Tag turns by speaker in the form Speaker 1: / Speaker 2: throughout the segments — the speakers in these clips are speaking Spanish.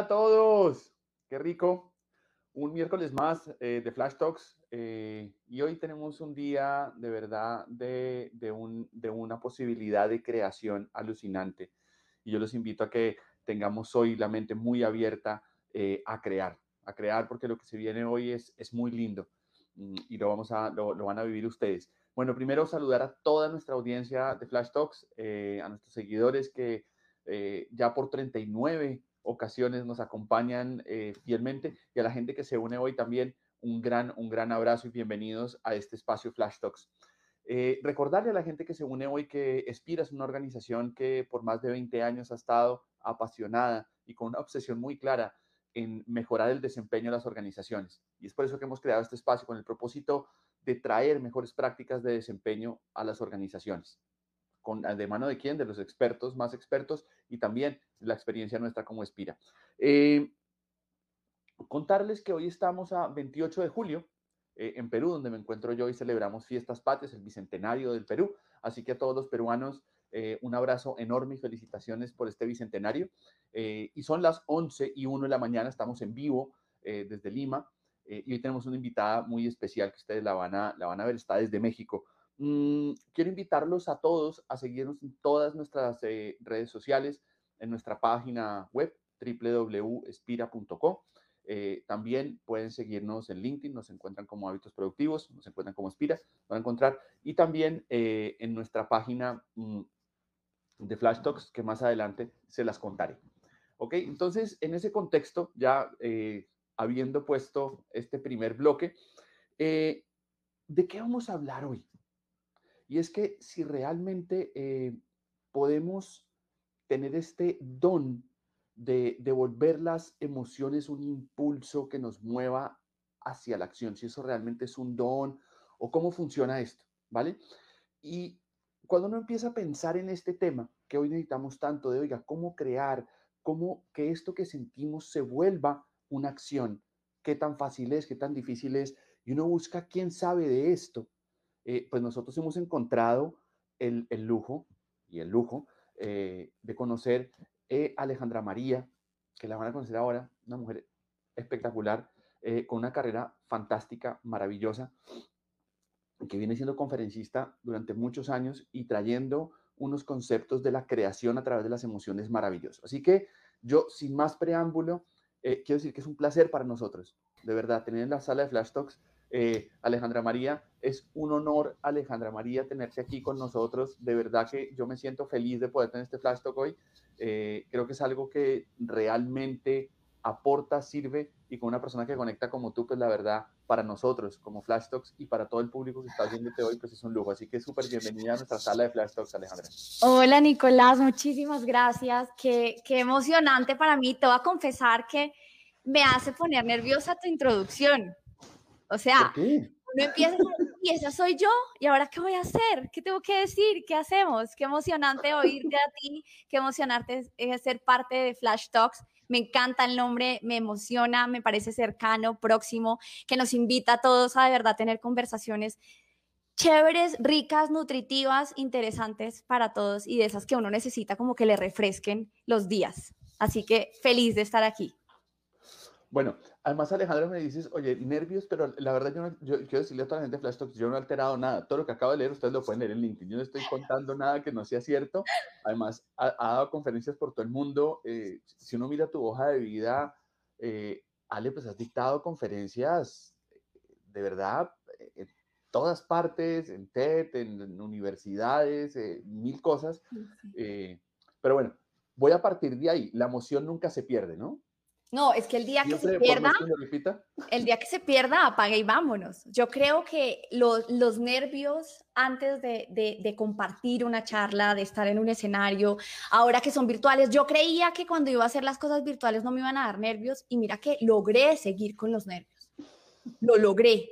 Speaker 1: A todos, qué rico. Un miércoles más eh, de Flash Talks eh, y hoy tenemos un día de verdad de, un, de, una posibilidad de creación alucinante. Y yo los invito a que tengamos hoy la mente muy abierta eh, a crear, a crear porque lo que se viene hoy es, es muy lindo mm, y lo, vamos a, lo, van a vivir ustedes. Bueno, primero saludar a toda nuestra audiencia de Flash Talks, a nuestros seguidores que ya por 39 ocasiones nos acompañan eh, fielmente y a la gente que se une hoy también un gran, un gran abrazo y bienvenidos a este espacio Flash Talks. Eh, recordarle a la gente que se une hoy que Espira es una organización que por más de 20 años ha estado apasionada y con una obsesión muy clara en mejorar el desempeño de las organizaciones. Y es por eso que hemos creado este espacio con el propósito de traer mejores prácticas de desempeño a las organizaciones. Ah, de mano de quién, de los expertos más expertos y también la experiencia nuestra como Espira. Eh, contarles que hoy estamos a 28 de julio eh, en Perú, donde me encuentro yo y celebramos fiestas patrias, el bicentenario del Perú. Así que a todos los peruanos, eh, un abrazo enorme y felicitaciones por este bicentenario. y son las 11 y 1 de la mañana, estamos en vivo desde Lima. y hoy tenemos una invitada muy especial que ustedes la van a, la van a ver, está desde México. Mm, quiero invitarlos a todos a seguirnos en todas nuestras eh, redes sociales, en nuestra página web www.espira.co. Eh, también pueden seguirnos en LinkedIn, nos encuentran como Hábitos Productivos, nos encuentran como Espira, van a encontrar. Y también eh, en nuestra página mm, de Flash Talks, que más adelante se las contaré. Ok, entonces en ese contexto, ya habiendo puesto este primer bloque, ¿de qué vamos a hablar hoy? Y es que si realmente eh, podemos tener este don de devolver las emociones un impulso que nos mueva hacia la acción, si eso realmente es un don o cómo funciona esto, ¿vale? Y cuando uno empieza a pensar en este tema, que hoy necesitamos tanto de, oiga, cómo crear, cómo que esto que sentimos se vuelva una acción, qué tan fácil es, qué tan difícil es, y uno busca quién sabe de esto, eh, pues nosotros hemos encontrado el, lujo y el lujo eh, de conocer a eh, Alejandra María, que la van a conocer ahora, una mujer espectacular, con una carrera fantástica, maravillosa, que viene siendo conferencista durante muchos años y trayendo unos conceptos de la creación a través de las emociones maravillosos. Así que yo, sin más preámbulo, quiero decir que es un placer para nosotros, de verdad, tener en la sala de Flash Talks eh, Alejandra María, es un honor, Alejandra María, tenerte aquí con nosotros. De verdad que yo me siento feliz de poder tener este Flash Talk hoy. Eh, creo que es algo que realmente aporta, sirve y con una persona que conecta como tú, pues la verdad, para nosotros como Flash Talks y para todo el público que está viéndote hoy, pues es un lujo. Así que súper bienvenida a nuestra sala de Flash Talks, Alejandra.
Speaker 2: Hola, Nicolás, muchísimas gracias. Qué, qué emocionante para mí. Te voy a confesar que me hace poner nerviosa tu introducción. O sea, uno empieza y esa soy yo, ¿y ahora qué voy a hacer? ¿Qué tengo que decir? ¿Qué hacemos? Qué emocionante oírte a ti, qué emocionante es ser parte de Flash Talks. Me encanta el nombre, me emociona, me parece cercano, próximo, que nos invita a todos a de verdad tener conversaciones chéveres, ricas, nutritivas, interesantes para todos y de esas que uno necesita como que le refresquen los días. Así que feliz de estar aquí.
Speaker 1: Bueno, además Alejandro me dices, oye, nervios, pero la verdad yo, no, yo quiero decirle a toda la gente de Flash Talks, yo no he alterado nada. Todo lo que acabo de leer, ustedes lo pueden leer en LinkedIn. Yo no estoy contando nada que no sea cierto. Además, ha, dado conferencias por todo el mundo. Eh, si uno mira tu hoja de vida, eh, Ale, pues has dictado conferencias de verdad en todas partes, en TED, en, universidades, eh, mil cosas. pero bueno, voy a partir de ahí. La emoción nunca se pierde, ¿no?
Speaker 2: No, es que el día que se pierda, el día que se pierda, apague y vámonos. Yo creo que los nervios antes de, compartir una charla, de estar en un escenario, ahora que son virtuales, yo creía que cuando iba a hacer las cosas virtuales no me iban a dar nervios y mira que logré seguir con los nervios. Lo logré.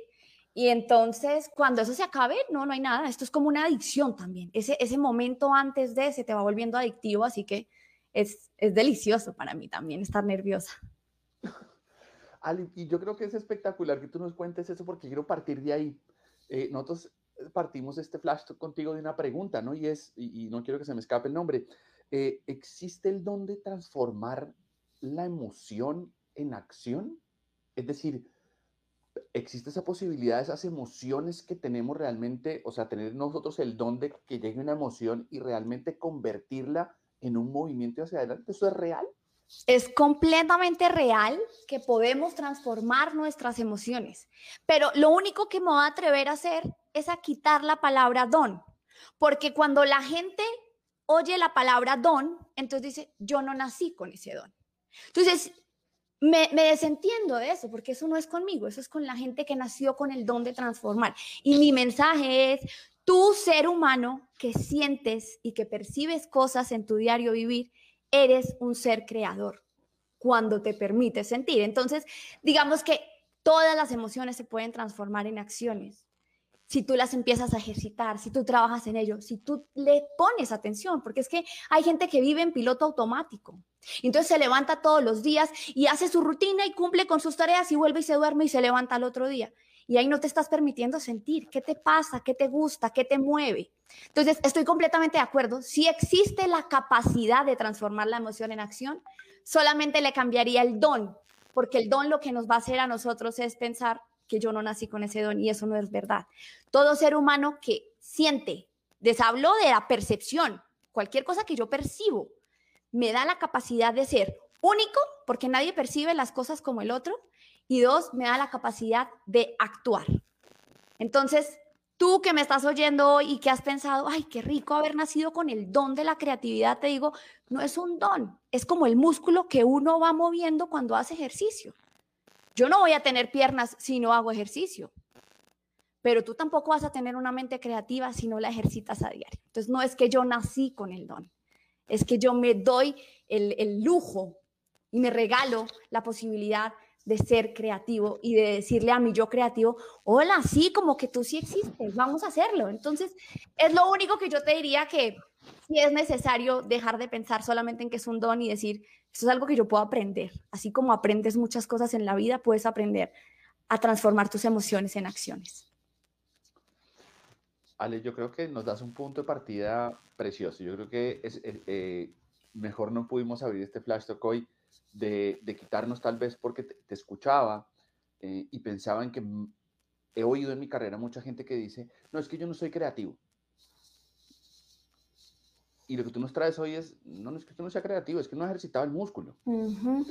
Speaker 2: Y entonces, cuando eso se acabe, no, no hay nada. Esto es como una adicción también. Ese, ese momento antes de se te va volviendo adictivo, así que es, delicioso para mí también estar nerviosa.
Speaker 1: Ali, y yo creo que es espectacular que tú nos cuentes eso porque quiero partir de ahí. Eh, nosotros partimos este flash contigo de una pregunta, ¿no? Y es, y, no quiero que se me escape el nombre, eh, ¿existe el don de transformar la emoción en acción? Es decir, ¿existe esa posibilidad esas emociones que tenemos realmente, o sea, tener nosotros el don de que llegue una emoción y realmente convertirla en un movimiento hacia adelante? ¿Eso es real?
Speaker 2: Es completamente real que podemos transformar nuestras emociones, pero lo único que me voy a atrever a hacer es a quitar la palabra don, porque cuando la gente oye la palabra don, entonces dice, yo no nací con ese don. Entonces, me, desentiendo de eso, porque eso no es conmigo, eso es con la gente que nació con el don de transformar. Y mi mensaje es, tú ser humano que sientes y que percibes cosas en tu diario vivir, eres un ser creador cuando te permites sentir. Entonces, digamos que todas las emociones se pueden transformar en acciones si tú las empiezas a ejercitar, si tú trabajas en ello, si tú le pones atención, porque es que hay gente que vive en piloto automático. Entonces se levanta todos los días y hace su rutina y cumple con sus tareas y vuelve y se duerme y se levanta al otro día. Y ahí no te estás permitiendo sentir qué te pasa, qué te gusta, qué te mueve. Entonces, estoy completamente de acuerdo. Si existe la capacidad de transformar la emoción en acción, solamente le cambiaría el don, porque el don lo que nos va a hacer a nosotros es pensar, que yo no nací con ese don y eso no es verdad. Todo ser humano que siente, les hablo de la percepción, cualquier cosa que yo percibo, me da la capacidad de ser único, porque nadie percibe las cosas como el otro, y dos, me da la capacidad de actuar. Entonces, tú que me estás oyendo hoy y que has pensado, ay, qué rico haber nacido con el don de la creatividad, te digo, no es un don, es como el músculo que uno va moviendo cuando hace ejercicio. Yo no voy a tener piernas si no hago ejercicio, pero tú tampoco vas a tener una mente creativa si no la ejercitas a diario. Entonces, no es que yo nací con el don, es que yo me doy el, lujo y me regalo la posibilidad de ser creativo y de decirle a mi yo creativo, hola, sí, como que tú sí existes, vamos a hacerlo. Entonces, es lo único que yo te diría que si es necesario dejar de pensar solamente en que es un don y decir, esto es algo que yo puedo aprender. Así como aprendes muchas cosas en la vida, puedes aprender a transformar tus emociones en acciones.
Speaker 1: Ale, yo creo que nos das un punto de partida precioso. Yo creo que es, eh, eh, mejor no pudimos abrir este flash talk hoy de, quitarnos tal vez porque te, escuchaba eh, y pensaba en que he oído en mi carrera mucha gente que dice, no, es que yo no soy creativo. Y lo que tú nos traes hoy es, no, es que tú no sea creativo, es que no ha ejercitado el músculo.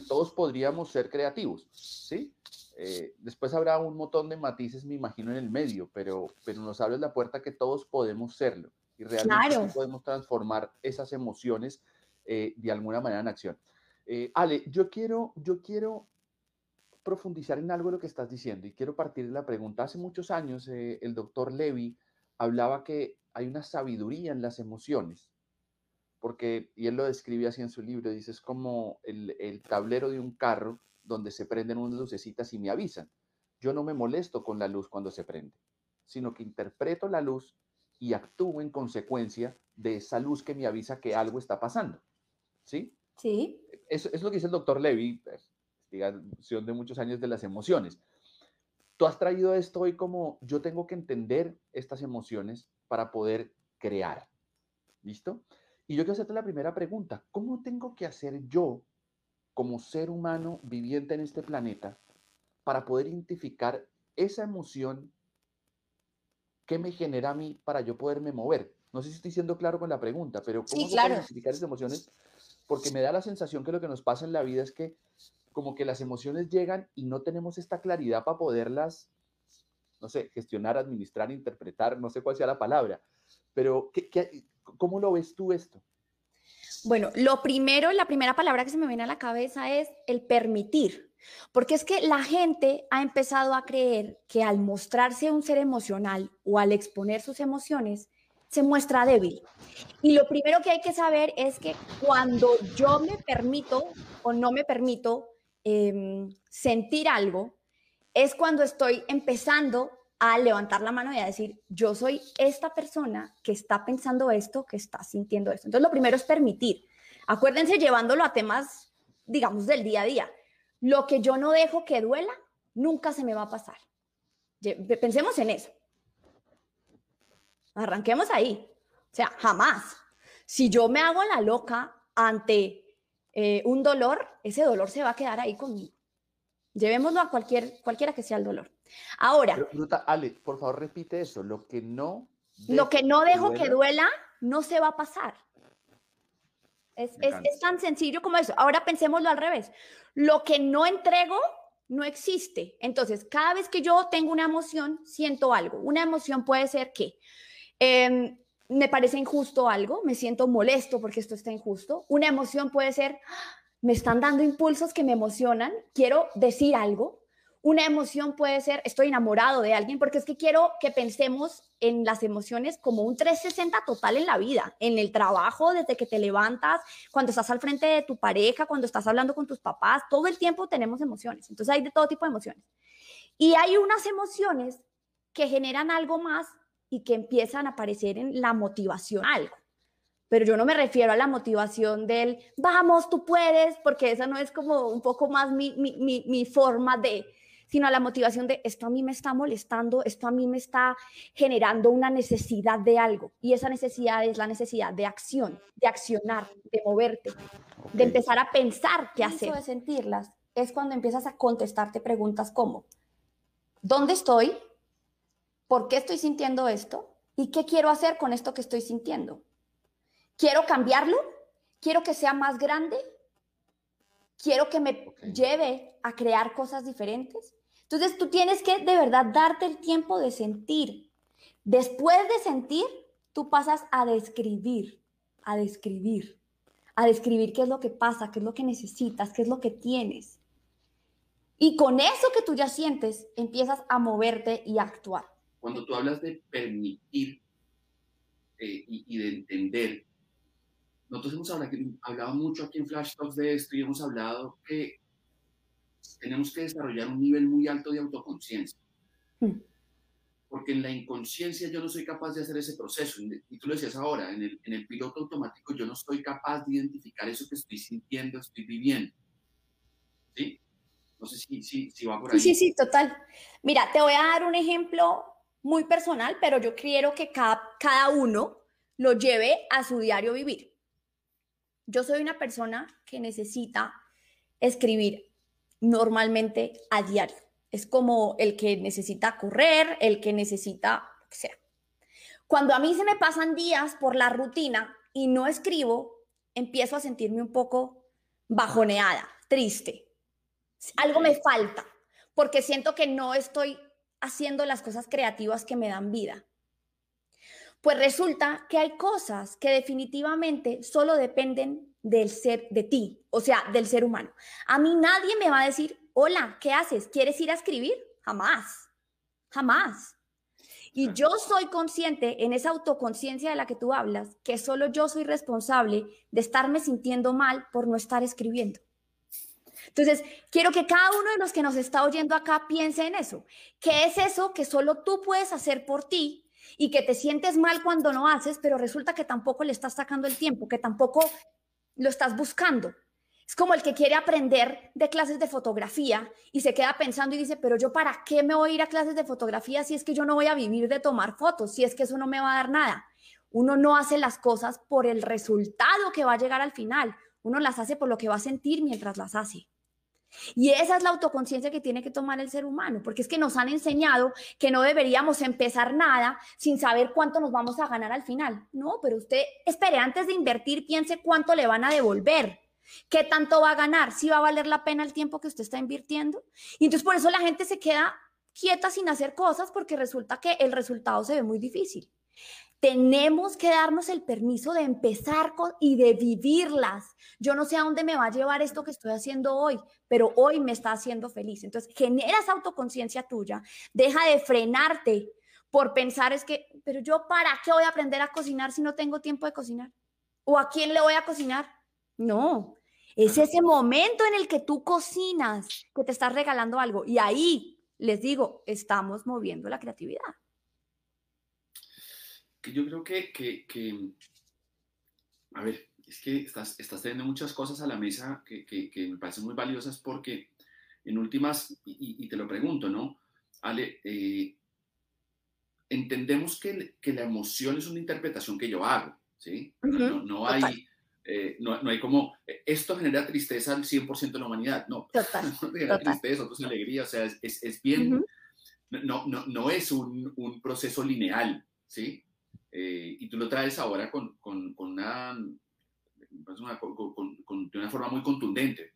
Speaker 1: todos podríamos ser creativos, ¿sí? Eh, después habrá un montón de matices, me imagino, en el medio, pero, pero nos abres la puerta que todos podemos serlo. Y realmente podemos transformar esas emociones eh, de alguna manera en acción. Eh, Ale, yo quiero, yo quiero profundizar en algo de lo que estás diciendo y quiero partir de la pregunta. Hace muchos años el doctor Levy hablaba que hay una sabiduría en las emociones porque, y él lo describe así en su libro, dice, es como el, el tablero de un carro donde se prenden unas lucecitas y me avisan. Yo no me molesto con la luz cuando se prende, sino que interpreto la luz y actúo en consecuencia de esa luz que me avisa que algo está pasando. ¿Sí?
Speaker 2: Sí.
Speaker 1: Eso es lo que dice el doctor Levy, pues, investigación de muchos años de las emociones. Tú has traído esto hoy como yo tengo que entender estas emociones para poder crear. ¿Listo? Y yo quiero hacerte la primera pregunta. ¿Cómo tengo que hacer yo, como ser humano viviente en este planeta, para poder identificar esa emoción que me genera a mí para yo poderme mover? No sé si estoy siendo claro con la pregunta, pero ¿cómo
Speaker 2: sí, claro.
Speaker 1: identificar esas emociones? Porque me da la sensación que lo que nos pasa en la vida es que como que las emociones llegan y no tenemos esta claridad para poderlas, no sé, gestionar, administrar, interpretar, no sé cuál sea la palabra. Pero, ¿qué, qué, ¿Cómo lo ves tú esto?
Speaker 2: Bueno, lo primero, la primera palabra que se me viene a la cabeza es el permitir, porque es que la gente ha empezado a creer que al mostrarse un ser emocional o al exponer sus emociones, se muestra débil. Y lo primero que hay que saber es que cuando yo me permito o no me permito em, sentir algo, es cuando estoy empezando a levantar la mano y a decir, yo soy esta persona que está pensando esto, que está sintiendo esto. Entonces, lo primero es permitir. Acuérdense llevándolo a temas, digamos, del día a día. Lo que yo no dejo que duela, nunca se me va a pasar. Pensemos en eso. Arranquemos ahí. O sea, jamás. Si yo me hago la loca ante eh, un dolor, ese dolor se va a quedar ahí conmigo. Llevémoslo a cualquier, cualquiera que sea el dolor. Ahora.
Speaker 3: Ale, por favor, repite eso. Lo que no.
Speaker 2: Lo que no dejo que duela, no se va a pasar. Es, es, tan sencillo como eso. Ahora pensémoslo al revés. Lo que no entrego no existe. Entonces, cada vez que yo tengo una emoción, siento algo. Una emoción puede ser que em, me parece injusto algo, me siento molesto porque esto está injusto. Una emoción puede ser, me están dando impulsos que me emocionan, quiero decir algo. Una emoción puede ser, estoy enamorado de alguien, porque es que quiero que pensemos en las emociones como un 360 total en la vida, en el trabajo, desde que te levantas, cuando estás al frente de tu pareja, cuando estás hablando con tus papás, todo el tiempo tenemos emociones. Entonces hay de todo tipo de emociones. Y hay unas emociones que generan algo más y que empiezan a aparecer en la motivación, algo. Pero yo no me refiero a la motivación del, vamos, tú puedes, porque esa no es como un poco más mi, mi, mi, mi forma de, sino a la motivación de esto a mí me está molestando, esto a mí me está generando una necesidad de algo. Y esa necesidad es la necesidad de acción, de accionar, de moverte, de empezar a pensar qué hacer. Eso de sentirlas es cuando empiezas a contestarte preguntas como, ¿dónde estoy? ¿Por qué estoy sintiendo esto? ¿Y qué quiero hacer con esto que estoy sintiendo? ¿Quiero cambiarlo? ¿Quiero que sea más grande? ¿Quiero que me lleve a crear cosas diferentes? Entonces tú tienes que de verdad darte el tiempo de sentir. Después de sentir, tú pasas a describir, a describir, a describir qué es lo que pasa, qué es lo que necesitas, qué es lo que tienes. Y con eso que tú ya sientes, empiezas a moverte y a actuar.
Speaker 1: Cuando tú hablas de permitir eh, y, de entender, nosotros hemos hablado, hablado, mucho aquí en Flash Talks de esto y hemos hablado que tenemos que desarrollar un nivel muy alto de autoconciencia. Hmm. Porque en la inconsciencia yo no soy capaz de hacer ese proceso. Y tú lo decías ahora, en el, en el piloto automático yo no estoy capaz de identificar eso que estoy sintiendo, estoy viviendo. ¿Sí? No sé si, si, si va por ahí.
Speaker 2: Sí, sí, sí, total. Mira, te voy a dar un ejemplo muy personal, pero yo quiero que cada, cada uno lo lleve a su diario vivir. Yo soy una persona que necesita escribir normalmente a diario. Es como el que necesita correr, el que necesita, lo que sea. Cuando a mí se me pasan días por la rutina y no escribo, empiezo a sentirme un poco bajoneada, triste. Algo me falta, porque siento que no estoy haciendo las cosas creativas que me dan vida. Pues resulta que hay cosas que definitivamente solo dependen del ser, de ti, o sea, del ser humano. A mí nadie me va a decir, hola, ¿qué haces? ¿Quieres ir a escribir? Jamás, jamás. Y yo soy consciente en esa autoconciencia de la que tú hablas, que solo yo soy responsable de estarme sintiendo mal por no estar escribiendo. Entonces, quiero que cada uno de los que nos está oyendo acá piense en eso. ¿Qué es eso que solo tú puedes hacer por ti y que te sientes mal cuando no haces, pero resulta que tampoco le estás sacando el tiempo, que tampoco lo estás buscando. Es como el que quiere aprender de clases de fotografía y se queda pensando y dice, pero yo para qué me voy a ir a clases de fotografía si es que yo no voy a vivir de tomar fotos, si es que eso no me va a dar nada. Uno no hace las cosas por el resultado que va a llegar al final, uno las hace por lo que va a sentir mientras las hace. Y esa es la autoconciencia que tiene que tomar el ser humano, porque es que nos han enseñado que no deberíamos empezar nada sin saber cuánto nos vamos a ganar al final. No, pero usted espere, antes de invertir, piense cuánto le van a devolver. ¿Qué tanto va a ganar? ¿Si va a valer la pena el tiempo que usted está invirtiendo? Y entonces por eso la gente se queda quieta sin hacer cosas porque resulta que el resultado se ve muy difícil. Tenemos que darnos el permiso de empezar y de vivirlas. Yo no sé a dónde me va a llevar esto que estoy haciendo hoy, pero hoy me está haciendo feliz. Entonces, generas autoconciencia tuya, deja de frenarte por pensar es que, pero yo para qué voy a aprender a cocinar si no tengo tiempo de cocinar? ¿O a quién le voy a cocinar? No, es ese momento en el que tú cocinas, que te estás regalando algo. Y ahí, les digo, estamos moviendo la creatividad
Speaker 1: yo creo que, que, a ver, es que estás, estás teniendo muchas cosas a la mesa que, que me parecen muy valiosas porque en últimas, y, te lo pregunto, ¿no? Ale, eh, entendemos que, que, la emoción es una interpretación que yo hago, ¿sí? no, no, hay, eh, no, no, hay como, eh, esto genera tristeza al 100% de la humanidad, no.
Speaker 2: Total.
Speaker 1: genera tristeza, otros alegría, o sea, es, es, bien, no, no, no es un, un proceso lineal, ¿sí? Eh, y tú lo traes ahora con, con, con una, con, de una forma muy contundente.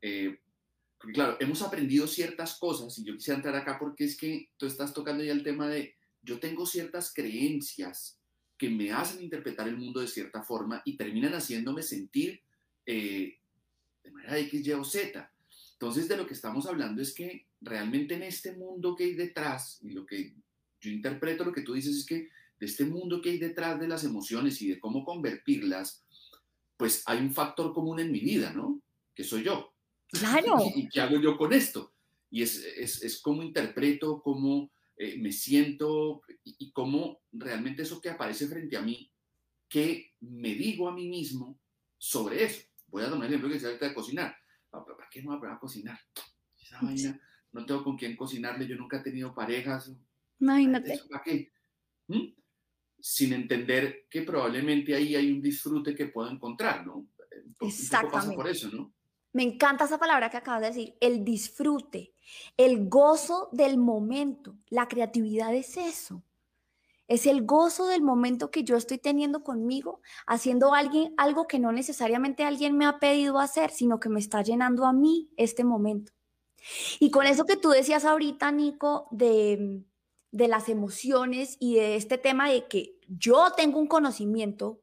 Speaker 1: porque claro, hemos aprendido ciertas cosas y yo quisiera entrar acá porque es que tú estás tocando ya el tema de, yo tengo ciertas creencias que me hacen interpretar el mundo de cierta forma y terminan haciéndome sentir eh, de manera X, Y o Z. Entonces, de lo que estamos hablando es que realmente en este mundo que hay detrás, y lo que yo interpreto lo que tú dices es que de este mundo que hay detrás de las emociones y de cómo convertirlas, pues hay un factor común en mi vida, ¿no? Que soy yo.
Speaker 2: Claro.
Speaker 1: ¿Y qué hago yo con esto? Y es, es, es cómo interpreto, cómo eh, me siento y, cómo realmente eso que aparece frente a mí, qué me digo a mí mismo sobre eso. Voy a tomar el ejemplo que decía de cocinar. ¿Para qué no voy a, a cocinar? Esa vaina, no tengo con quién cocinarle, yo nunca he tenido parejas.
Speaker 2: Imagínate.
Speaker 1: ¿Para qué? ¿Mm? Sin entender que probablemente ahí hay un disfrute que puedo encontrar, ¿no?
Speaker 2: Exactamente.
Speaker 1: pasa por eso, ¿no?
Speaker 2: Me encanta esa palabra que acabas de decir, el disfrute, el gozo del momento. La creatividad es eso. Es el gozo del momento que yo estoy teniendo conmigo, haciendo alguien, algo que no necesariamente alguien me ha pedido hacer, sino que me está llenando a mí este momento. Y con eso que tú decías ahorita, Nico, de, de las emociones y de este tema de que yo tengo un conocimiento,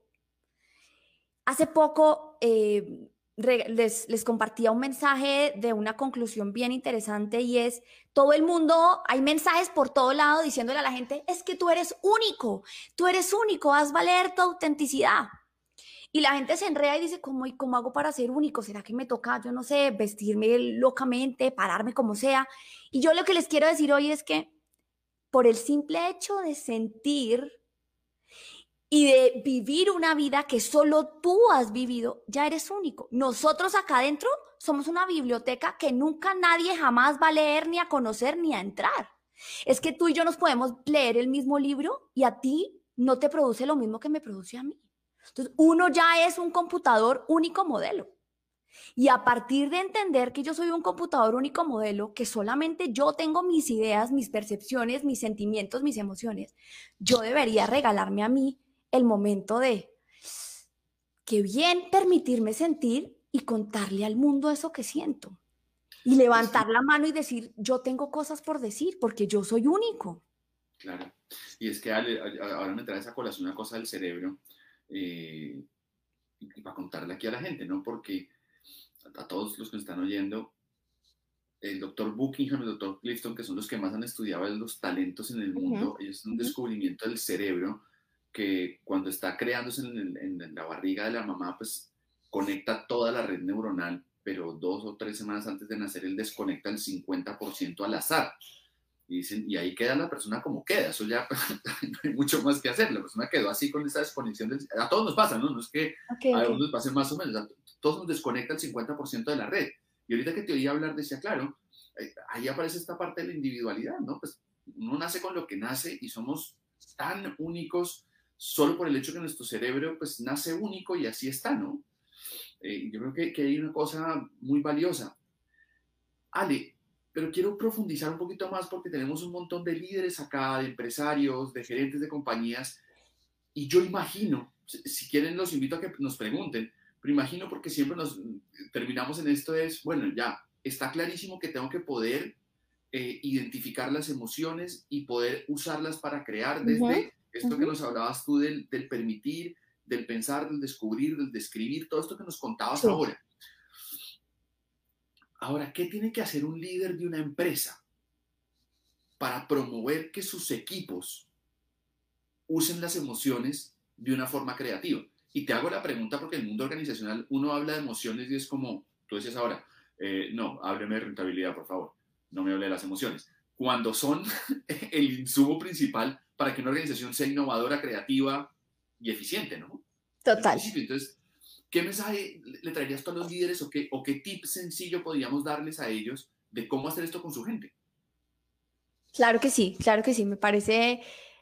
Speaker 2: hace poco... Eh, les, les, compartía un mensaje de una conclusión bien interesante y es, todo el mundo, hay mensajes por todo lado diciéndole a la gente, es que tú eres único, tú eres único, haz valer tu autenticidad. Y la gente se enreda y dice, ¿cómo, ¿y cómo hago para ser único? ¿Será que me toca, yo no sé, vestirme locamente, pararme como sea? Y yo lo que les quiero decir hoy es que por el simple hecho de sentir y de vivir una vida que solo tú has vivido, ya eres único. Nosotros acá adentro somos una biblioteca que nunca nadie jamás va a leer, ni a conocer, ni a entrar. Es que tú y yo nos podemos leer el mismo libro y a ti no te produce lo mismo que me produce a mí. Entonces, uno ya es un computador único modelo. Y a partir de entender que yo soy un computador único modelo, que solamente yo tengo mis ideas, mis percepciones, mis sentimientos, mis emociones, yo debería regalarme a mí el momento de, qué bien permitirme sentir y contarle al mundo eso que siento. Y levantar la mano y decir, yo tengo cosas por decir, porque yo soy único.
Speaker 1: Claro. Y es que ahora me trae esa colación una cosa del cerebro, eh, y para contarle aquí a la gente, ¿no? Porque a todos los que están oyendo, el doctor Buckingham el doctor Clifton, que son los que más han estudiado los talentos en el mundo, es un descubrimiento del cerebro que cuando está creándose en, la barriga de la mamá, pues conecta toda la red neuronal, pero dos o tres semanas antes de nacer él desconecta el 50% al azar. Y, dicen, y ahí queda la persona como queda, eso ya no hay mucho más que hacer, la persona quedó así con esa desconexión, a todos nos pasa, ¿no? No es que a algunos nos pase más o menos, a todos nos desconecta el 50% de la red. Y ahorita que te oí hablar, decía, claro, eh, ahí aparece esta parte de la individualidad, ¿no? Pues uno nace con lo que nace y somos tan únicos solo por el hecho que nuestro cerebro pues nace único y así está, ¿no? Eh, yo creo que, que, hay una cosa muy valiosa. Ale, pero quiero profundizar un poquito más porque tenemos un montón de líderes acá, de empresarios, de gerentes de compañías, y yo imagino, si quieren los invito a que nos pregunten, pero imagino porque siempre nos terminamos en esto es, bueno, ya, está clarísimo que tengo que poder eh, identificar las emociones y poder usarlas para crear desde esto que nos hablabas tú del, permitir, del pensar, del descubrir, del describir, todo esto que nos contabas ahora. Ahora, ¿qué tiene que hacer un líder de una empresa para promover que sus equipos usen las emociones de una forma creativa? Y te hago la pregunta porque en el mundo organizacional uno habla de emociones y es como, tú decías ahora, eh, no, hábleme de rentabilidad, por favor, no me hable de las emociones. Cuando son el insumo principal para que una organización sea innovadora, creativa y eficiente, ¿no?
Speaker 2: Total.
Speaker 1: Entonces, ¿qué mensaje le traerías tú a los líderes o qué, o qué tip sencillo podríamos darles a ellos de cómo hacer esto con su gente?
Speaker 2: Claro que sí, claro que sí. Me parece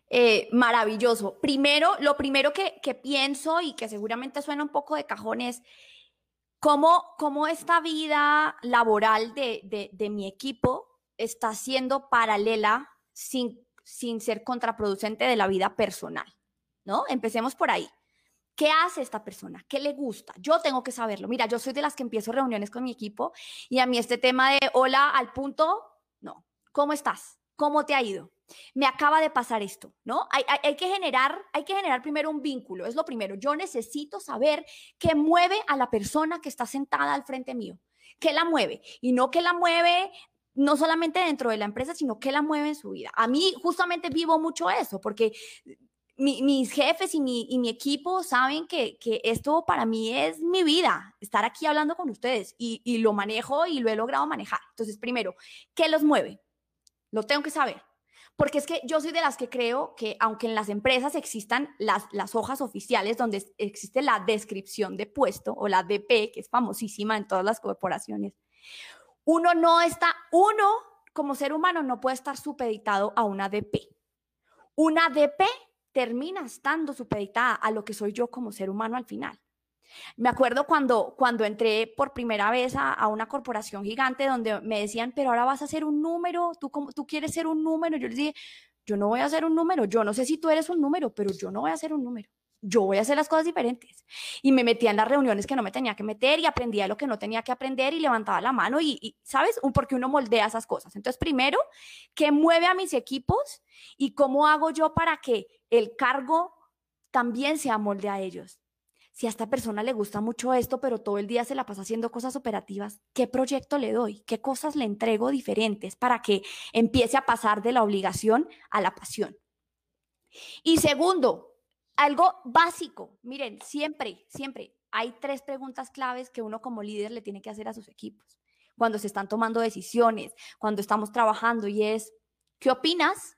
Speaker 2: eh, maravilloso. Primero, lo primero que, pienso y que seguramente suena un poco de cajón es cómo, cómo esta vida laboral de, de, mi equipo está siendo paralela sin, sin ser contraproducente de la vida personal, ¿no? Empecemos por ahí. ¿Qué hace esta persona? ¿Qué le gusta? Yo tengo que saberlo. Mira, yo soy de las que empiezo reuniones con mi equipo y a mí este tema de hola al punto, no. ¿Cómo estás? ¿Cómo te ha ido? Me acaba de pasar esto, ¿no? Hay, hay, que generar, hay que generar primero un vínculo, es lo primero. Yo necesito saber qué mueve a la persona que está sentada al frente mío. ¿Qué la mueve? Y no que la mueve no solamente dentro de la empresa, sino qué la mueve en su vida. A mí justamente vivo mucho eso, porque mis jefes y mi, y mi equipo saben que, que, esto para mí es mi vida, estar aquí hablando con ustedes y, y, lo manejo y lo he logrado manejar. Entonces, primero, ¿qué los mueve? Lo tengo que saber. Porque es que yo soy de las que creo que aunque en las empresas existan las, las hojas oficiales donde existe la descripción de puesto o la DP, que es famosísima en todas las corporaciones, uno no está, uno como ser humano no puede estar supeditado a una DP. Una DP termina estando supeditada a lo que soy yo como ser humano al final. Me acuerdo cuando, cuando entré por primera vez a, una corporación gigante donde me decían, pero ahora vas a ser un número, ¿Tú, tú quieres ser un número. Yo les dije, yo no voy a ser un número, yo no sé si tú eres un número, pero yo no voy a ser un número. Yo voy a hacer las cosas diferentes. Y me metía en las reuniones que no me tenía que meter y aprendía lo que no tenía que aprender y levantaba la mano y, y ¿sabes? Porque uno moldea esas cosas. Entonces, primero, ¿qué mueve a mis equipos y cómo hago yo para que el cargo también se amolde a ellos. Si a esta persona le gusta mucho esto, pero todo el día se la pasa haciendo cosas operativas, ¿qué proyecto le doy? ¿Qué cosas le entrego diferentes para que empiece a pasar de la obligación a la pasión? Y segundo, algo básico. Miren, siempre, siempre hay tres preguntas claves que uno como líder le tiene que hacer a sus equipos cuando se están tomando decisiones, cuando estamos trabajando y es, ¿qué opinas?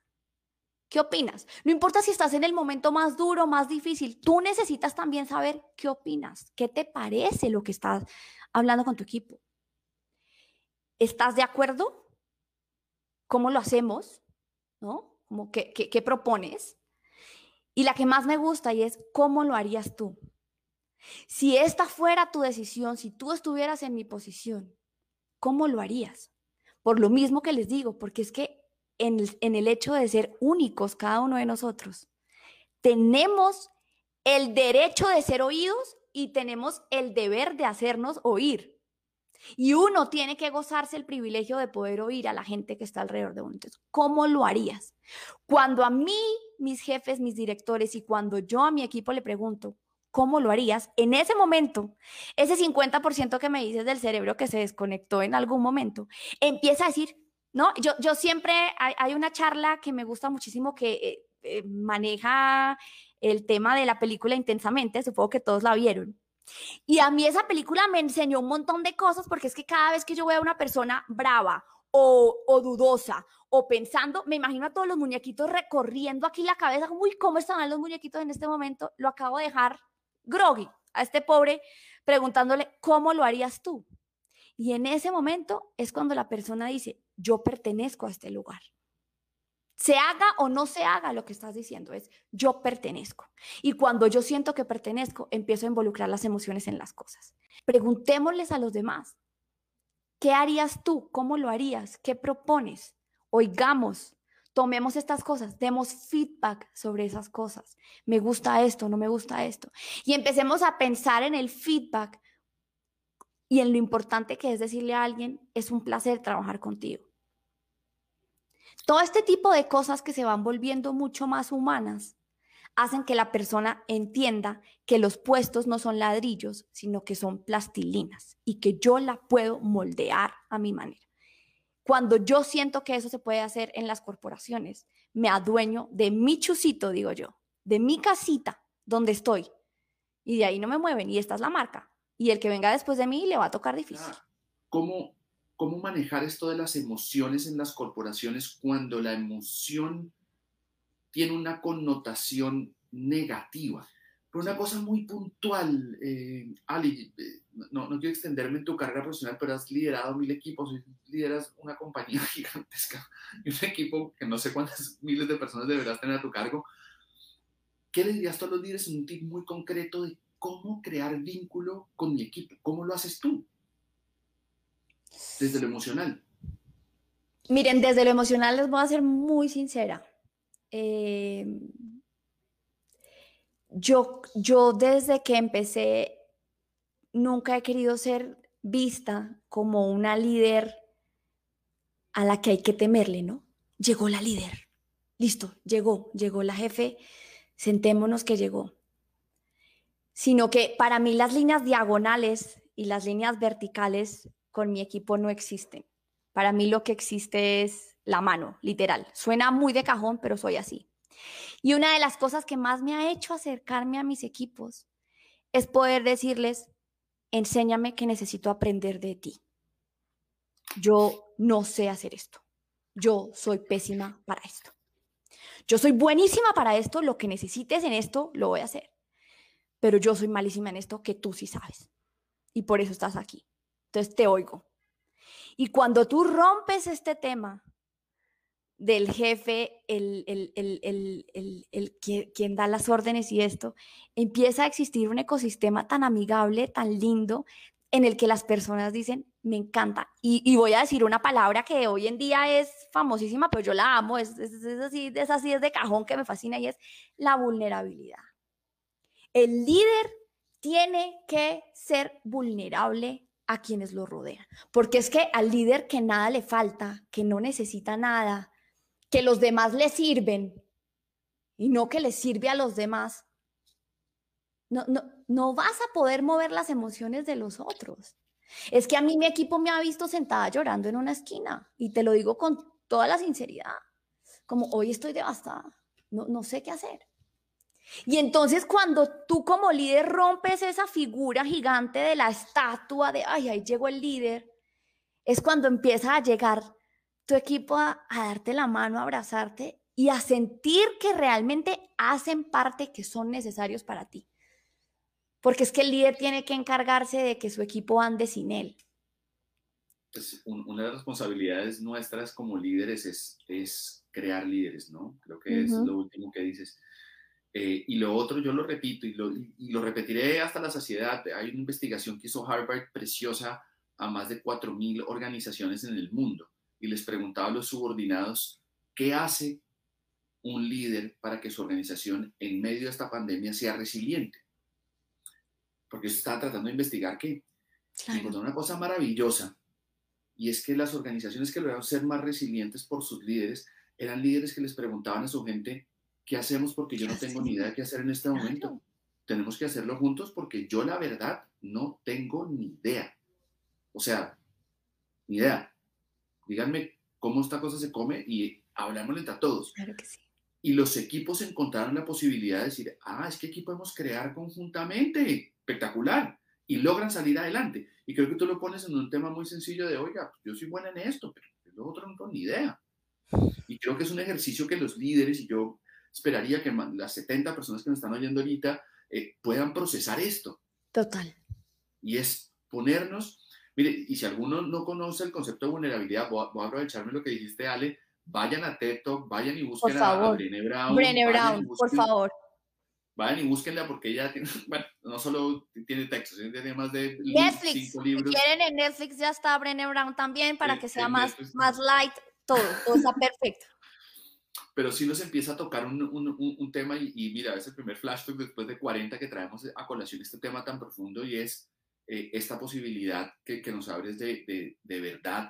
Speaker 2: ¿Qué opinas? No importa si estás en el momento más duro, más difícil, tú necesitas también saber qué opinas, qué te parece lo que estás hablando con tu equipo. ¿Estás de acuerdo? ¿Cómo lo hacemos? ¿No? qué, qué propones? Y la que más me gusta y es, ¿cómo lo harías tú? Si esta fuera tu decisión, si tú estuvieras en mi posición, ¿cómo lo harías? Por lo mismo que les digo, porque es que en el, hecho de ser únicos cada uno de nosotros. Tenemos el derecho de ser oídos y tenemos el deber de hacernos oír. Y uno tiene que gozarse el privilegio de poder oír a la gente que está alrededor de uno. Entonces, ¿cómo lo harías? Cuando a mí, mis jefes, mis directores y cuando yo a mi equipo le pregunto, ¿cómo lo harías? En ese momento, ese 50% que me dices del cerebro que se desconectó en algún momento, empieza a decir, ¿no? Yo, yo siempre, hay, una charla que me gusta muchísimo que eh, eh, maneja el tema de la película intensamente, supongo que todos la vieron. Y a mí esa película me enseñó un montón de cosas porque es que cada vez que yo veo a una persona brava o, dudosa o pensando, me imagino a todos los muñequitos recorriendo aquí la cabeza, uy, ¿cómo están los muñequitos en este momento? Lo acabo de dejar groggy a este pobre preguntándole, ¿cómo lo harías tú? Y en ese momento es cuando la persona dice, yo pertenezco a este lugar. Se haga o no se haga lo que estás diciendo, es yo pertenezco. Y cuando yo siento que pertenezco, empiezo a involucrar las emociones en las cosas. Preguntémosles a los demás, ¿qué harías tú? ¿Cómo lo harías? ¿Qué propones? Oigamos, tomemos estas cosas, demos feedback sobre esas cosas. Me gusta esto, no me gusta esto. Y empecemos a pensar en el feedback y en lo importante que es decirle a alguien, es un placer trabajar contigo. Todo este tipo de cosas que se van volviendo mucho más humanas hacen que la persona entienda que los puestos no son ladrillos, sino que son plastilinas y que yo la puedo moldear a mi manera. Cuando yo siento que eso se puede hacer en las corporaciones, me adueño de mi chusito, digo yo, de mi casita donde estoy. Y de ahí no me mueven y esta es la marca y el que venga después de mí le va a tocar difícil.
Speaker 1: ¿Cómo, ¿Cómo manejar esto de las emociones en las corporaciones cuando la emoción tiene una connotación negativa? Pero una cosa muy puntual, eh, Ali, eh, no, no quiero extenderme en tu carrera profesional, pero has liderado mil equipos, lideras una compañía gigantesca y un equipo que no sé cuántas miles de personas deberás tener a tu cargo. ¿Qué le dirías a todos los líderes en un tip muy concreto de cómo crear vínculo con mi equipo? ¿Cómo lo haces tú? Desde lo emocional.
Speaker 2: Miren, desde lo emocional les voy a ser muy sincera. Eh, yo, yo desde que empecé nunca he querido ser vista como una líder a la que hay que temerle, ¿no? Llegó la líder. Listo, llegó, llegó la jefe, sentémonos que llegó. Sino que para mí las líneas diagonales y las líneas verticales con mi equipo no existen. Para mí lo que existe es la mano, literal. Suena muy de cajón, pero soy así. Y una de las cosas que más me ha hecho acercarme a mis equipos es poder decirles, enséñame que necesito aprender de ti. Yo no sé hacer esto. Yo soy pésima para esto. Yo soy buenísima para esto, lo que necesites en esto lo voy a hacer. Pero yo soy malísima en esto que tú sí sabes. Y por eso estás aquí. Entonces te oigo. Y cuando tú rompes este tema del jefe, el, el, quien da las órdenes y esto, empieza a existir un ecosistema tan amigable, tan lindo, en el que las personas dicen, me encanta. Y, voy a decir una palabra que hoy en día es famosísima, pero yo la amo, es, es, así, es así, es de cajón que me fascina y es la vulnerabilidad. El líder tiene que ser vulnerable a quienes lo rodean. Porque es que al líder que nada le falta, que no necesita nada, que los demás le sirven y no que le sirve a los demás, no, no, no vas a poder mover las emociones de los otros. Es que a mí mi equipo me ha visto sentada llorando en una esquina y te lo digo con toda la sinceridad, como hoy estoy devastada, no, no sé qué hacer. Y entonces cuando tú como líder rompes esa figura gigante de la estatua de, ay, ahí llegó el líder, es cuando empieza a llegar tu equipo a, darte la mano, a abrazarte y a sentir que realmente hacen parte que son necesarios para ti. Porque es que el líder tiene que encargarse de que su equipo ande sin él.
Speaker 1: Pues una de las responsabilidades nuestras como líderes es, es crear líderes, ¿no? Creo que es lo último que dices eh, y lo otro, yo lo repito y lo, y lo, repetiré hasta la saciedad. Hay una investigación que hizo Harvard preciosa a más de 4.000 organizaciones en el mundo y les preguntaba a los subordinados, ¿qué hace un líder para que su organización en medio de esta pandemia sea resiliente? Porque se estaba tratando de investigar que encontró una cosa maravillosa y es que las organizaciones que lograron ser más resilientes por sus líderes eran líderes que les preguntaban a su gente, ¿qué hacemos? Porque yo no tengo ni idea de qué hacer en este momento. Tenemos que hacerlo juntos porque yo la verdad no tengo ni idea. O sea, ni idea. Díganme cómo esta cosa se come y hablamos entre todos.
Speaker 2: Claro que sí.
Speaker 1: Y los equipos encontraron la posibilidad de decir, ah, es que aquí podemos crear conjuntamente. Espectacular. Y logran salir adelante. Y creo que tú lo pones en un tema muy sencillo de, oiga, yo soy buena en esto, pero lo otro no tengo ni idea. Y creo que es un ejercicio que los líderes, y yo esperaría que las 70 personas que nos están oyendo ahorita eh, puedan procesar esto.
Speaker 2: Total.
Speaker 1: Y es ponernos, mire, y si alguno no conoce el concepto de vulnerabilidad, voy a, aprovecharme lo que dijiste, Ale, vayan a TED vayan y busquen a, Brené Brown.
Speaker 2: Brené Brown, por favor.
Speaker 1: Vayan y búsquenla porque ella tiene, bueno, no solo tiene textos, tiene más de
Speaker 2: Netflix, cinco libros. Si quieren en Netflix ya está Brené Brown también para que sea más, más light todo, todo está perfecto
Speaker 1: pero sí nos empieza a tocar un, un, un tema y, mira, es el primer flash talk después de 40 que traemos a colación este tema tan profundo y es eh, esta posibilidad que, que nos abres de, de, de, verdad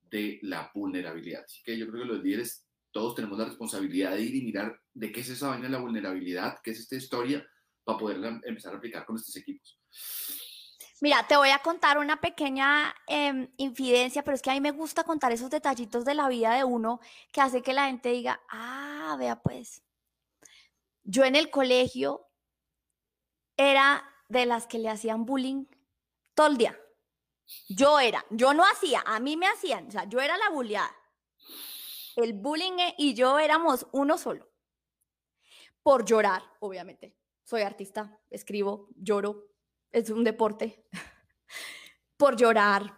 Speaker 1: de la vulnerabilidad. Así que yo creo que los líderes todos tenemos la responsabilidad de ir y mirar de qué es esa vaina de la vulnerabilidad, qué es esta historia, para poderla empezar a aplicar con nuestros equipos.
Speaker 2: Mira, te voy a contar una pequeña em, infidencia, pero es que a mí me gusta contar esos detallitos de la vida de uno que hace que la gente diga, ah, vea pues, yo en el colegio era de las que le hacían bullying todo el día. Yo era, yo no hacía, a mí me hacían, o sea, yo era la bulleada. El bullying e, y yo éramos uno solo. Por llorar, obviamente. Soy artista, escribo, lloro, es un deporte. por llorar,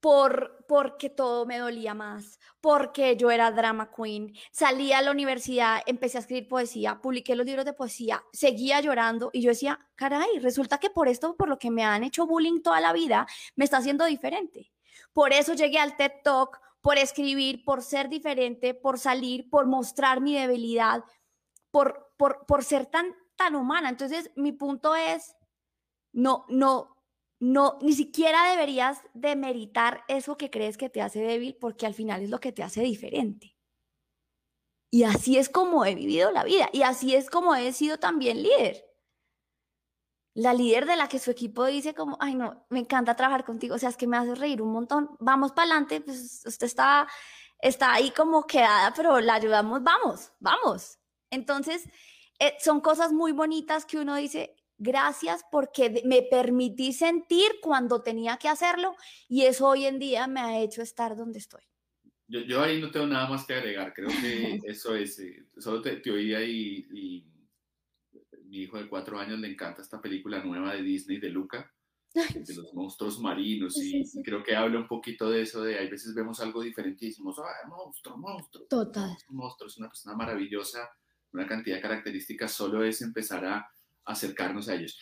Speaker 2: por porque todo me dolía más, porque yo era drama queen, salí a la universidad, empecé a escribir poesía, publiqué los libros de poesía, seguía llorando y yo decía, caray, resulta que por esto, por lo que me han hecho bullying toda la vida, me está haciendo diferente. Por eso llegué al TED Talk, por escribir, por ser diferente, por salir, por mostrar mi debilidad, por, por, por ser tan, tan humana. Entonces, mi punto es, no, no, no, ni siquiera deberías demeritar eso que crees que te hace débil porque al final es lo que te hace diferente. Y así es como he vivido la vida y así es como he sido también líder. La líder de la que su equipo dice como, ay no, me encanta trabajar contigo, o sea, es que me hace reír un montón, vamos para adelante, pues usted está, está ahí como quedada, pero la ayudamos, vamos, vamos. Entonces, eh, son cosas muy bonitas que uno dice, Gracias porque me permití sentir cuando tenía que hacerlo y eso hoy en día me ha hecho estar donde estoy.
Speaker 1: Yo, ahí no tengo nada más que agregar, creo que eso es, eh, solo te, te oía y, y, mi hijo de cuatro años le encanta esta película nueva de Disney de Luca, de los monstruos marinos y, creo que habla un poquito de eso, de hay veces vemos algo diferente y decimos, ah, monstruo, monstruo.
Speaker 2: Total.
Speaker 1: monstruo, es una persona maravillosa, una cantidad de características, solo es empezar a acercarnos a ellos.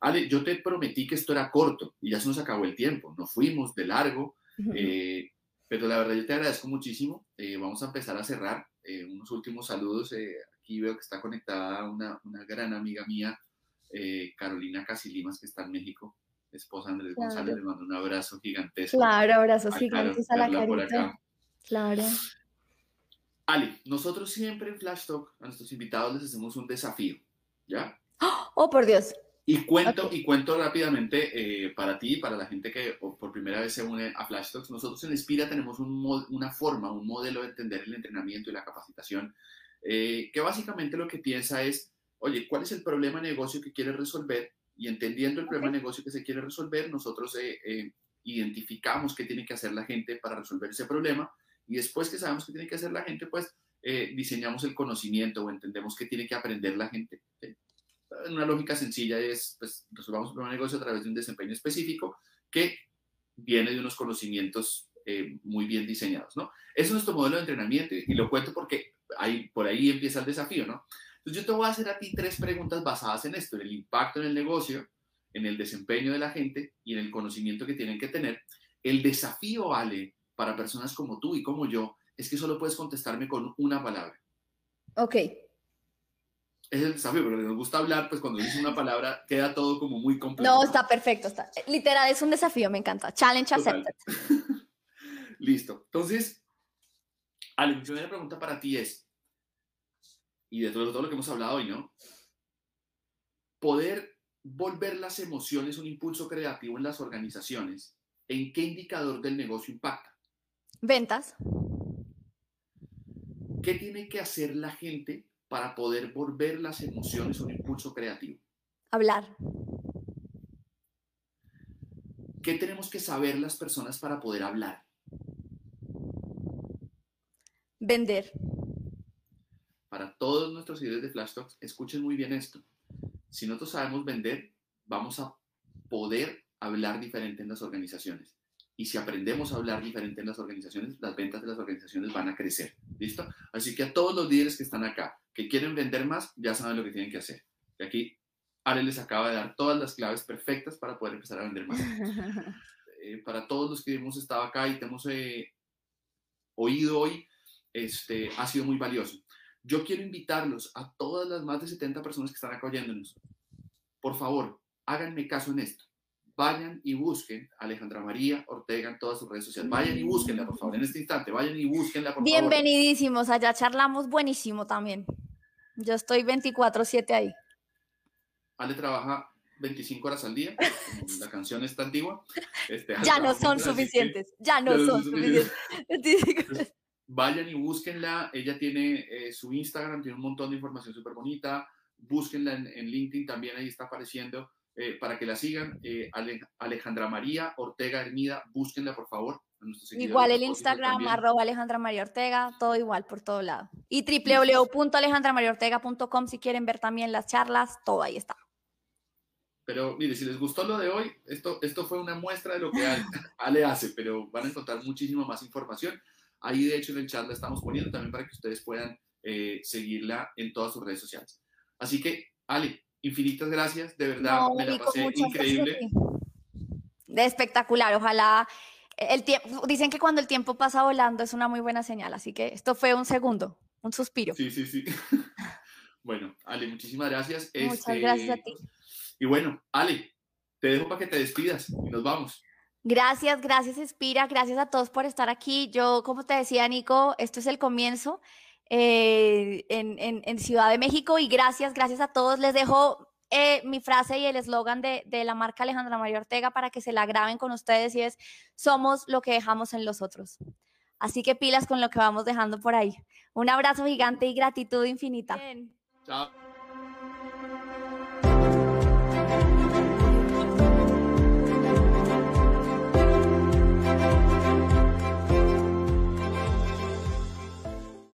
Speaker 1: Ale, yo te prometí que esto era corto y ya se nos acabó el tiempo, nos fuimos de largo, eh, pero la verdad yo te agradezco muchísimo. Eh, vamos a empezar a cerrar eh, unos últimos saludos. aquí veo que está conectada una, una gran amiga mía, Carolina Casilimas, que está en México, esposa Andrés González, le mando un abrazo gigantesco.
Speaker 2: Claro, abrazos gigantes a la carita. Claro.
Speaker 1: Ale, nosotros siempre en Flash Talk a nuestros invitados les hacemos un desafío, ¿ya?
Speaker 2: Oh, por Dios.
Speaker 1: Y cuento, y cuento rápidamente eh, para ti, para la gente que por primera vez se une a Flash Talks, nosotros en Inspira tenemos una forma, un modelo de entender el entrenamiento y la capacitación, eh, que básicamente lo que piensa es, oye, ¿cuál es el problema de negocio que quieres resolver? Y entendiendo el problema de negocio que se quiere resolver, nosotros eh, identificamos qué tiene que hacer la gente para resolver ese problema. Y después que sabemos qué tiene que hacer la gente, pues diseñamos el conocimiento o entendemos qué tiene que aprender la gente una lógica sencilla es, pues, resolvamos un problema de negocio a través de un desempeño específico que viene de unos conocimientos eh, muy bien diseñados, ¿no? Es nuestro modelo de entrenamiento y lo cuento porque ahí, por ahí empieza el desafío, ¿no? Entonces yo te voy a hacer a ti tres preguntas basadas en esto, en el impacto en el negocio, en el desempeño de la gente y en el conocimiento que tienen que tener. El desafío, vale, para personas como tú y como yo, es que solo puedes contestarme con una palabra.
Speaker 2: Ok
Speaker 1: es el desafío, pero nos gusta hablar, pues cuando dices una palabra queda todo como muy complejo.
Speaker 2: No, está perfecto, está. Literal, es un desafío, me encanta. Challenge accepted.
Speaker 1: Listo. Entonces, Ale, mi primera pregunta para ti es, y de todo, todo lo que hemos hablado hoy, ¿no? Poder volver las emociones un impulso creativo en las organizaciones, ¿en qué indicador del negocio impacta?
Speaker 2: Ventas.
Speaker 1: ¿Qué tiene que hacer la gente para poder volver las emociones un impulso creativo?
Speaker 2: Hablar.
Speaker 1: ¿Qué tenemos que saber las personas para poder hablar?
Speaker 2: Vender.
Speaker 1: Para todos nuestros seguidores de Flash Talks, escuchen muy bien esto. Si nosotros sabemos vender, vamos a poder hablar diferente en las organizaciones. Y si aprendemos a hablar diferente en las organizaciones, las ventas de las organizaciones van a crecer. ¿Listo? Así que a todos los líderes que están acá, que quieren vender más, ya saben lo que tienen que hacer. Y aquí Ale les acaba de dar todas las claves perfectas para poder empezar a vender más. Eh, para todos los que hemos estado acá y te hemos eh, oído hoy, este, ha sido muy valioso. Yo quiero invitarlos a todas las más de 70 personas que están acá oyéndonos. Por favor, háganme caso en esto vayan y busquen a Alejandra María Ortega en todas sus redes sociales. Vayan y búsquenla, por favor, en este instante. Vayan y búsquenla, por
Speaker 2: Bienvenidísimos, allá charlamos buenísimo también. Yo estoy 24/7 ahí.
Speaker 1: Ale trabaja 25 horas al día, la canción está antigua.
Speaker 2: Este, ya no son suficientes, ya no, son, suficientes.
Speaker 1: vayan y búsquenla, ella tiene eh, su Instagram, tiene un montón de información súper bonita, búsquenla en, en LinkedIn, también ahí está apareciendo eh, para que la sigan. Eh, Alejandra María Ortega Hermida, búsquenla por favor.
Speaker 2: Igual el Instagram, arroba Alejandra María Ortega, todo igual por todo lado. Y www.alejandramariaortega.com si quieren ver también las charlas, todo ahí está.
Speaker 1: Pero mire, si les gustó lo de hoy, esto, esto fue una muestra de lo que Ale, hace, pero van a encontrar muchísima más información. Ahí, de hecho, en el chat la estamos poniendo también para que ustedes puedan eh, seguirla en todas sus redes sociales. Así que, Ale, infinitas gracias, de verdad, me la pasé increíble.
Speaker 2: De espectacular, ojalá. El tiempo, dicen que cuando el tiempo pasa volando es una muy buena señal, así que esto fue un segundo, un suspiro.
Speaker 1: Sí, sí, sí. bueno, Ale, muchísimas gracias.
Speaker 2: Muchas este, gracias a ti.
Speaker 1: Y bueno, Ale, te dejo para que te despidas y nos vamos.
Speaker 2: Gracias, gracias Espira, gracias a todos por estar aquí. Yo, como te decía, Nico, esto es el comienzo eh, en, Ciudad de México y gracias, gracias a todos. Les dejo eh, mi frase y el eslogan de, de, la marca Alejandra María Ortega para que se la graben con ustedes y es, somos lo que dejamos en los otros. Así que pilas con lo que vamos dejando por ahí. Un abrazo gigante y gratitud infinita.
Speaker 1: Chao.